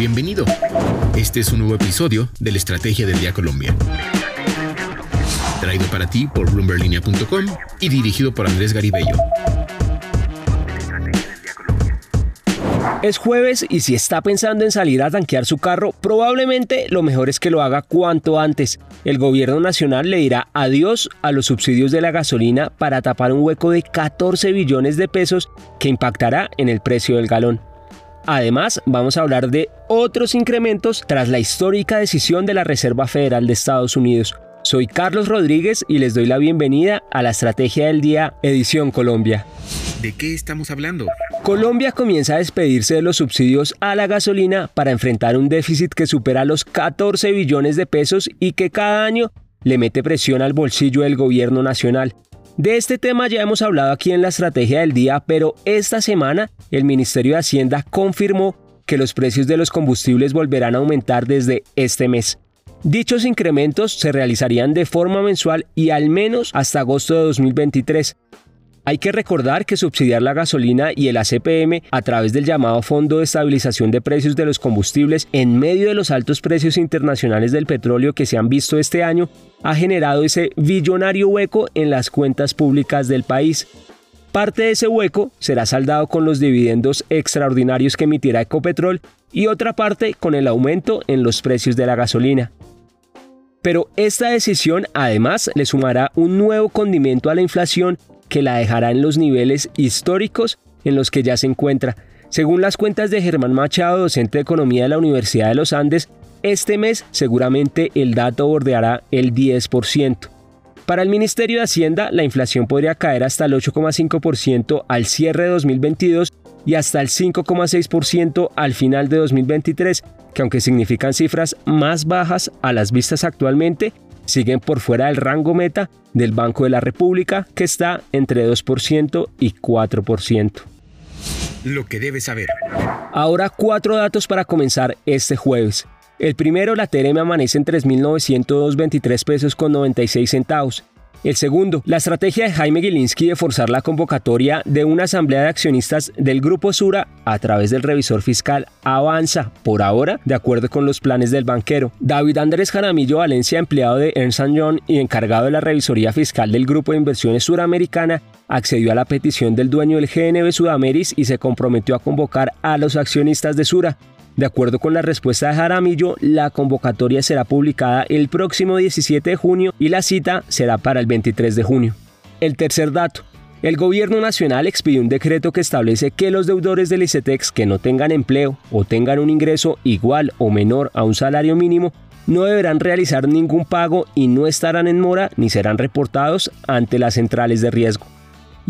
Bienvenido. Este es un nuevo episodio de la Estrategia del Día Colombia. Traído para ti por bloomberlinia.com y dirigido por Andrés Garibello. Es jueves y si está pensando en salir a tanquear su carro, probablemente lo mejor es que lo haga cuanto antes. El gobierno nacional le dirá adiós a los subsidios de la gasolina para tapar un hueco de 14 billones de pesos que impactará en el precio del galón. Además, vamos a hablar de otros incrementos tras la histórica decisión de la Reserva Federal de Estados Unidos. Soy Carlos Rodríguez y les doy la bienvenida a la Estrategia del Día Edición Colombia. ¿De qué estamos hablando? Colombia comienza a despedirse de los subsidios a la gasolina para enfrentar un déficit que supera los 14 billones de pesos y que cada año le mete presión al bolsillo del gobierno nacional. De este tema ya hemos hablado aquí en la estrategia del día, pero esta semana el Ministerio de Hacienda confirmó que los precios de los combustibles volverán a aumentar desde este mes. Dichos incrementos se realizarían de forma mensual y al menos hasta agosto de 2023. Hay que recordar que subsidiar la gasolina y el ACPM a través del llamado Fondo de Estabilización de Precios de los Combustibles en medio de los altos precios internacionales del petróleo que se han visto este año ha generado ese billonario hueco en las cuentas públicas del país. Parte de ese hueco será saldado con los dividendos extraordinarios que emitirá Ecopetrol y otra parte con el aumento en los precios de la gasolina. Pero esta decisión además le sumará un nuevo condimento a la inflación que la dejará en los niveles históricos en los que ya se encuentra. Según las cuentas de Germán Machado, docente de Economía de la Universidad de los Andes, este mes seguramente el dato bordeará el 10%. Para el Ministerio de Hacienda, la inflación podría caer hasta el 8,5% al cierre de 2022 y hasta el 5,6% al final de 2023, que aunque significan cifras más bajas a las vistas actualmente, siguen por fuera del rango meta del Banco de la República, que está entre 2% y 4%. Lo que debes saber. Ahora cuatro datos para comenzar este jueves. El primero, la TRM amanece en 3.923 pesos con 96 centavos. El segundo, la estrategia de Jaime Gilinski de forzar la convocatoria de una asamblea de accionistas del Grupo Sura a través del revisor fiscal avanza por ahora de acuerdo con los planes del banquero. David Andrés Jaramillo Valencia, empleado de Ernst Young y encargado de la revisoría fiscal del Grupo de Inversiones Suramericana, accedió a la petición del dueño del GNB Sudameris y se comprometió a convocar a los accionistas de Sura. De acuerdo con la respuesta de Jaramillo, la convocatoria será publicada el próximo 17 de junio y la cita será para el 23 de junio. El tercer dato. El gobierno nacional expidió un decreto que establece que los deudores del ICETEX que no tengan empleo o tengan un ingreso igual o menor a un salario mínimo no deberán realizar ningún pago y no estarán en mora ni serán reportados ante las centrales de riesgo.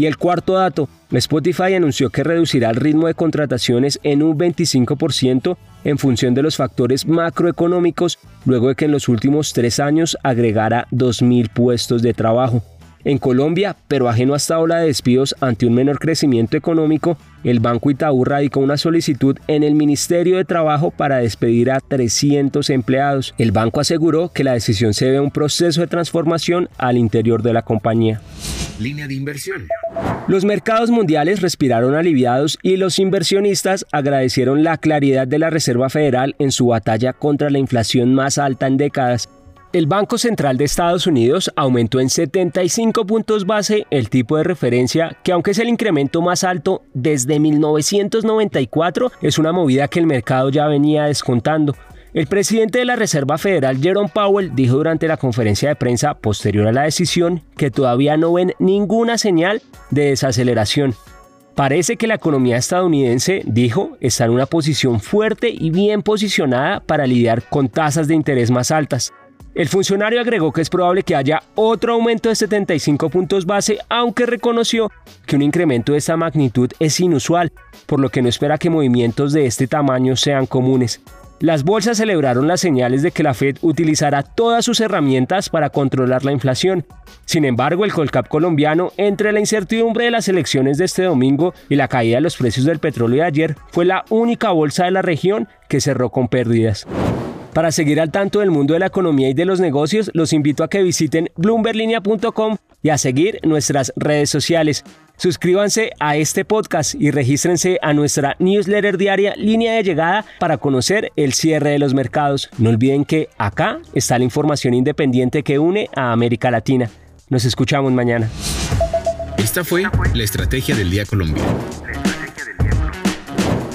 Y el cuarto dato, Spotify anunció que reducirá el ritmo de contrataciones en un 25% en función de los factores macroeconómicos, luego de que en los últimos tres años agregara 2.000 puestos de trabajo. En Colombia, pero ajeno a esta ola de despidos ante un menor crecimiento económico, el Banco Itaú radicó una solicitud en el Ministerio de Trabajo para despedir a 300 empleados. El banco aseguró que la decisión se debe a un proceso de transformación al interior de la compañía. Línea de inversión. Los mercados mundiales respiraron aliviados y los inversionistas agradecieron la claridad de la Reserva Federal en su batalla contra la inflación más alta en décadas el Banco Central de Estados Unidos aumentó en 75 puntos base el tipo de referencia, que aunque es el incremento más alto desde 1994, es una movida que el mercado ya venía descontando. El presidente de la Reserva Federal, Jerome Powell, dijo durante la conferencia de prensa posterior a la decisión que todavía no ven ninguna señal de desaceleración. Parece que la economía estadounidense, dijo, está en una posición fuerte y bien posicionada para lidiar con tasas de interés más altas. El funcionario agregó que es probable que haya otro aumento de 75 puntos base, aunque reconoció que un incremento de esta magnitud es inusual, por lo que no espera que movimientos de este tamaño sean comunes. Las bolsas celebraron las señales de que la Fed utilizará todas sus herramientas para controlar la inflación. Sin embargo, el Colcap colombiano, entre la incertidumbre de las elecciones de este domingo y la caída de los precios del petróleo de ayer, fue la única bolsa de la región que cerró con pérdidas. Para seguir al tanto del mundo de la economía y de los negocios, los invito a que visiten bloomberlinia.com y a seguir nuestras redes sociales. Suscríbanse a este podcast y regístrense a nuestra newsletter diaria Línea de Llegada para conocer el cierre de los mercados. No olviden que acá está la información independiente que une a América Latina. Nos escuchamos mañana. Esta fue la Estrategia del Día Colombia.